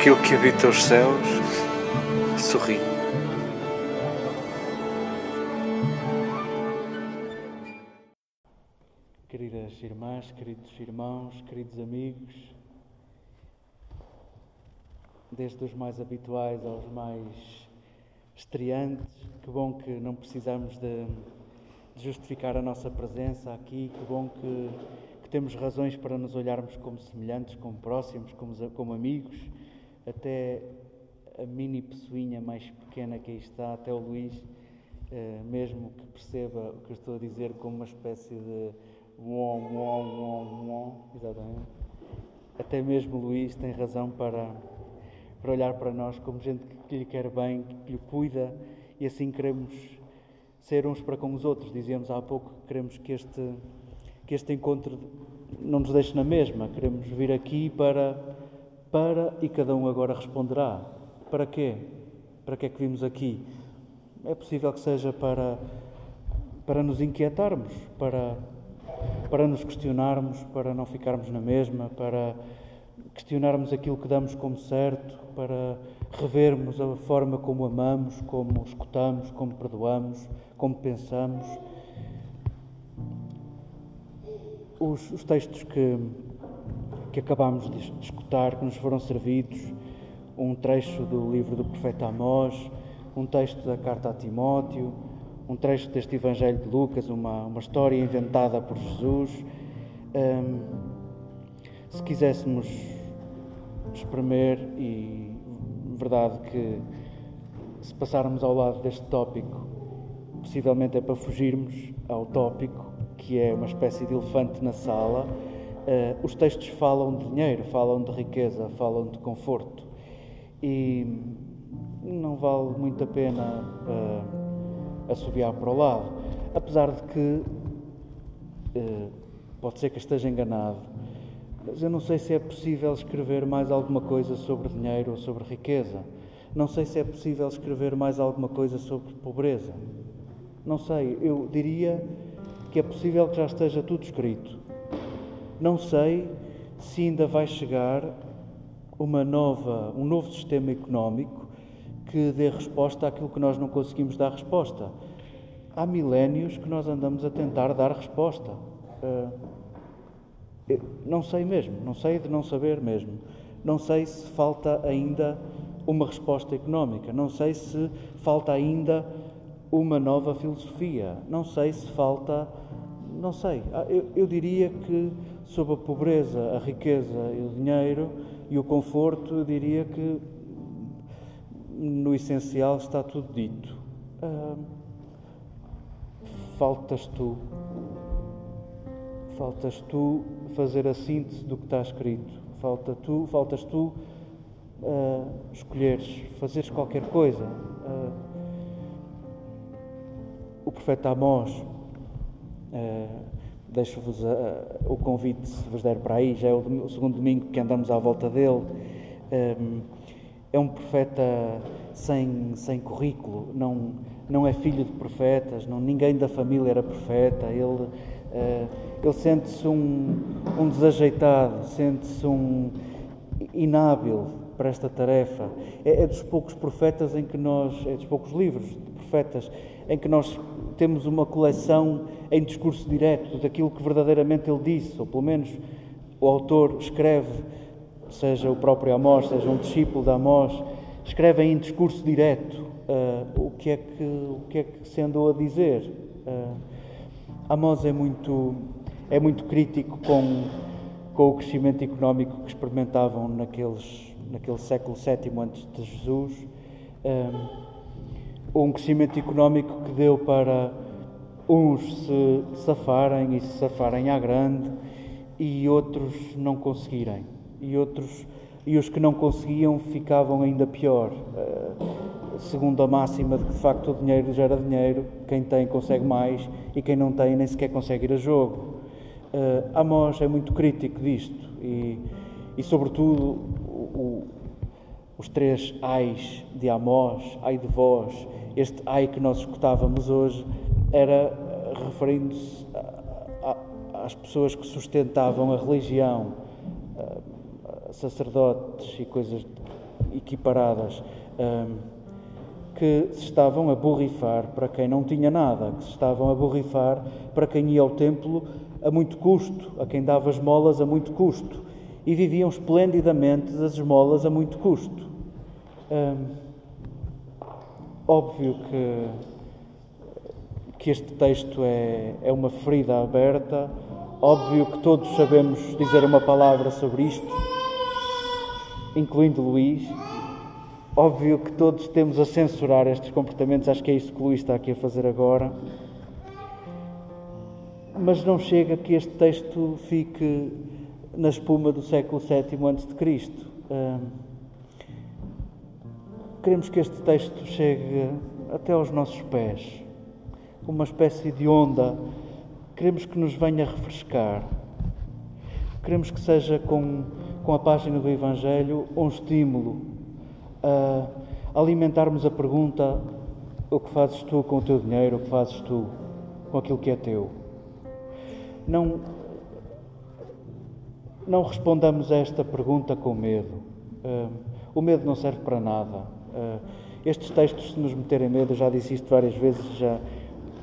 Aquilo que habita os céus sorri. Queridas irmãs, queridos irmãos, queridos amigos, desde os mais habituais aos mais estreantes, que bom que não precisamos de, de justificar a nossa presença aqui, que bom que, temos razões para nos olharmos como semelhantes, como próximos, como, como amigos, até a mini pessoinha mais pequena que aí está, até o Luís, eh, mesmo que perceba o que eu estou a dizer como uma espécie de uom, uom, uom, uom, exatamente. Até mesmo o Luís tem razão para, para olhar para nós como gente que lhe quer bem, que lhe cuida e assim queremos ser uns para com os outros. Dizíamos há pouco que queremos que este, que este encontro não nos deixe na mesma, queremos vir aqui para, para e cada um agora responderá. Para quê? Para que é que vimos aqui? É possível que seja para, para nos inquietarmos, para, para nos questionarmos, para não ficarmos na mesma, para questionarmos aquilo que damos como certo, para revermos a forma como amamos, como escutamos, como perdoamos, como pensamos. Os, os textos que, que acabámos de, escutar, que nos foram servidos, um trecho do livro do profeta Amós, um texto da carta a Timóteo, um trecho deste Evangelho de Lucas, uma, uma história inventada por Jesus. Um, se quiséssemos espremer, e verdade que se passarmos ao lado deste tópico, possivelmente é para fugirmos ao tópico, que é uma espécie de elefante na sala. Uh, os textos falam de dinheiro, falam de riqueza, falam de conforto e não vale muito a pena uh, assobiar para o lado. Apesar de que uh, pode ser que esteja enganado, mas eu não sei se é possível escrever mais alguma coisa sobre dinheiro ou sobre riqueza. Não sei se é possível escrever mais alguma coisa sobre pobreza. Não sei, eu diria que é possível que já esteja tudo escrito. Não sei se ainda vai chegar uma nova, um novo sistema económico que dê resposta àquilo que nós não conseguimos dar resposta. Há milénios que nós andamos a tentar dar resposta. Uh, não sei mesmo, não sei de não saber mesmo. Não sei se falta ainda uma resposta económica, não sei se falta ainda uma nova filosofia, não sei se falta. Não sei. Ah, eu, eu diria que sobre a pobreza, a riqueza e o dinheiro e o conforto, eu diria que no essencial está tudo dito. Ah, faltas tu. Faltas tu fazer a síntese do que está escrito. Falta tu, faltas tu uh, escolheres, fazeres qualquer coisa. Uh, o profeta Amós, deixo-vos o convite, se vos der para aí, já é o, segundo domingo que andamos à volta dele. Um, é um profeta sem, sem currículo, não, não é filho de profetas, não, ninguém da família era profeta, ele, uh, ele sente-se um, um desajeitado, sente-se um inábil para esta tarefa. É, é, dos poucos profetas em que nós, é dos poucos livros de profetas em que nós temos uma coleção em discurso direto daquilo que verdadeiramente ele disse, ou pelo menos o autor escreve seja o próprio Amós, seja um discípulo de Amós, escrevem em discurso direto uh, o, que é que, o que é que se andou a dizer. Uh, Amós é muito, é muito crítico com, com o crescimento económico que experimentavam naqueles, naquele século VII antes de Jesus. Um, um crescimento económico que deu para uns se safarem e se safarem à grande e outros não conseguirem e outros e os que não conseguiam ficavam ainda pior. Uh, segundo a máxima de que de facto o dinheiro gera dinheiro, quem tem consegue mais e quem não tem nem sequer consegue ir a jogo. Uh, Amós é muito crítico disto e, e sobretudo, o, os três ais de Amós, ai de vós, este ai que nós escutávamos hoje, era referindo-se às pessoas que sustentavam a religião sacerdotes e coisas equiparadas, que se estavam a borrifar para quem não tinha nada, que se estavam a borrifar para quem ia ao templo a muito custo, a quem dava esmolas a muito custo, e viviam esplendidamente das esmolas a muito custo. Óbvio que, que este texto é, é uma ferida aberta, óbvio que todos sabemos dizer uma palavra sobre isto, incluindo Luís. Óbvio que todos temos a censurar estes comportamentos, acho que é isso que o Luís está aqui a fazer agora. Mas não chega que este texto fique na espuma do século VII a.C. Queremos que este texto chegue até aos nossos pés, uma espécie de onda. Queremos que nos venha refrescar. Queremos que seja com com a página do Evangelho um estímulo a alimentarmos a pergunta: o que fazes tu com o teu dinheiro? O que fazes tu com aquilo que é teu? Não, não respondamos a esta pergunta com medo. Uh, o medo não serve para nada. Uh, estes textos, se nos meterem medo, já disse isto várias vezes, já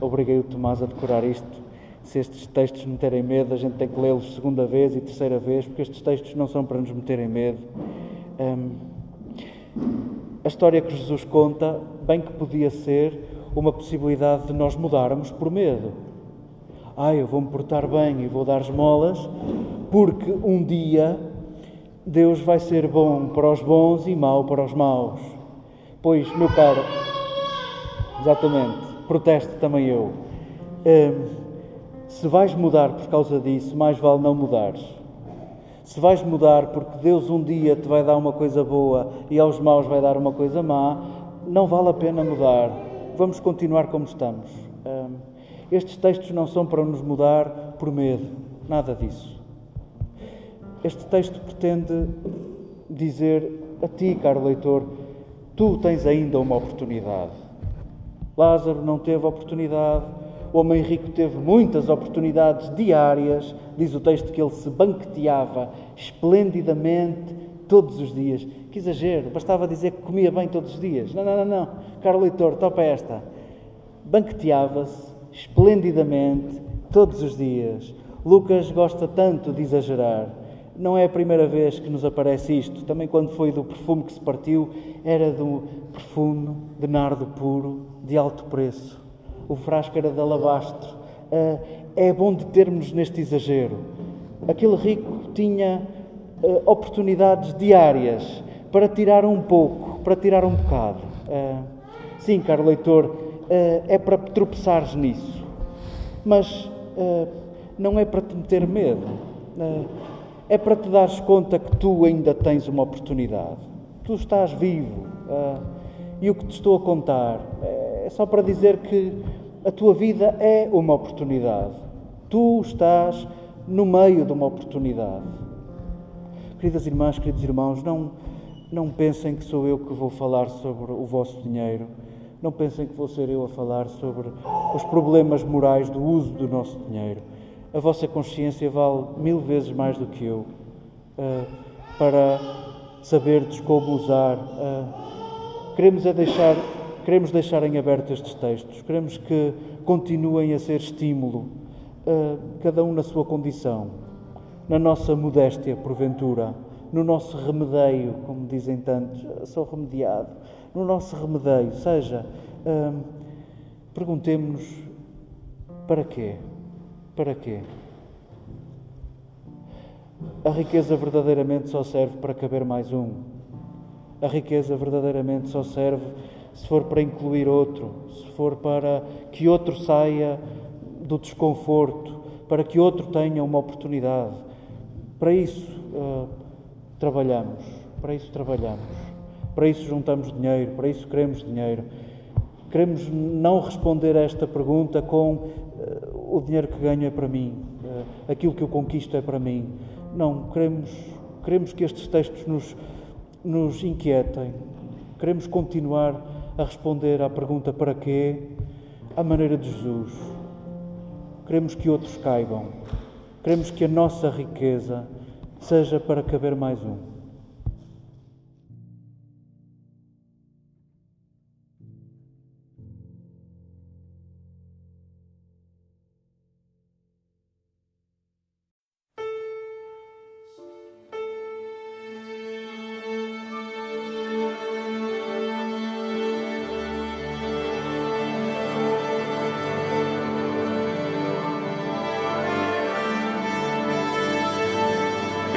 obriguei o Tomás a decorar isto se estes textos meterem medo, a gente tem que lê-los segunda vez e terceira vez, porque estes textos não são para nos meterem medo. Um, a história que Jesus conta, bem que podia ser uma possibilidade de nós mudarmos por medo. Ah, eu vou me portar bem e vou dar esmolas, porque um dia Deus vai ser bom para os bons e mau para os maus. Pois, meu caro, exatamente, protesto também eu. Um, se vais mudar por causa disso, mais vale não mudares. Se vais mudar porque Deus um dia te vai dar uma coisa boa e aos maus vai dar uma coisa má, não vale a pena mudar. Vamos continuar como estamos. Estes textos não são para nos mudar por medo, nada disso. Este texto pretende dizer a ti, caro leitor, tu tens ainda uma oportunidade. Lázaro não teve oportunidade, o homem rico teve muitas oportunidades diárias, diz o texto que ele se banqueteava esplendidamente todos os dias. Que exagero, bastava dizer que comia bem todos os dias. Não, não, não, não. Caro leitor, topa esta. Banqueteava-se esplendidamente todos os dias. Lucas gosta tanto de exagerar. Não é a primeira vez que nos aparece isto. Também quando foi do perfume que se partiu, era do perfume de nardo puro, de alto preço o frasco era de alabastro. Uh, é bom de termos neste exagero. Aquele rico tinha uh, oportunidades diárias para tirar um pouco, para tirar um bocado. Uh, sim, caro leitor, é para tropeçares nisso. Mas não é para te meter medo. É para te dares conta que tu ainda tens uma oportunidade. Tu estás vivo. e o que te estou a contar é só para dizer que a tua vida é uma oportunidade. Tu estás no meio de uma oportunidade. Queridas irmãs, queridos irmãos, não, não pensem que sou eu que vou falar sobre o vosso dinheiro. Não pensem que vou ser eu a falar sobre os problemas morais do uso do nosso dinheiro. A vossa consciência vale mil vezes mais do que eu uh, para saberdes como usar. Uh, queremos é deixar Queremos deixar em aberto estes textos, queremos que continuem a ser estímulo, uh, cada um na sua condição, na nossa modéstia, porventura, no nosso remedeio, como dizem tantos, sou remediado, no nosso remedeio, seja, perguntemos-nos para quê? Para quê? A riqueza verdadeiramente só serve para caber mais um. A riqueza verdadeiramente só serve se for para incluir outro, se for para que outro saia do desconforto, para que outro tenha uma oportunidade. Para isso uh, trabalhamos, para isso trabalhamos, para isso juntamos dinheiro, para isso queremos dinheiro. Queremos não responder a esta pergunta com uh, o dinheiro que ganho é para mim, uh, aquilo que eu conquisto é para mim. Não, queremos, queremos que estes textos nos, nos inquietem, queremos continuar a responder à pergunta para quê, à maneira de Jesus. Queremos que outros caibam. Queremos que a nossa riqueza seja para caber mais um.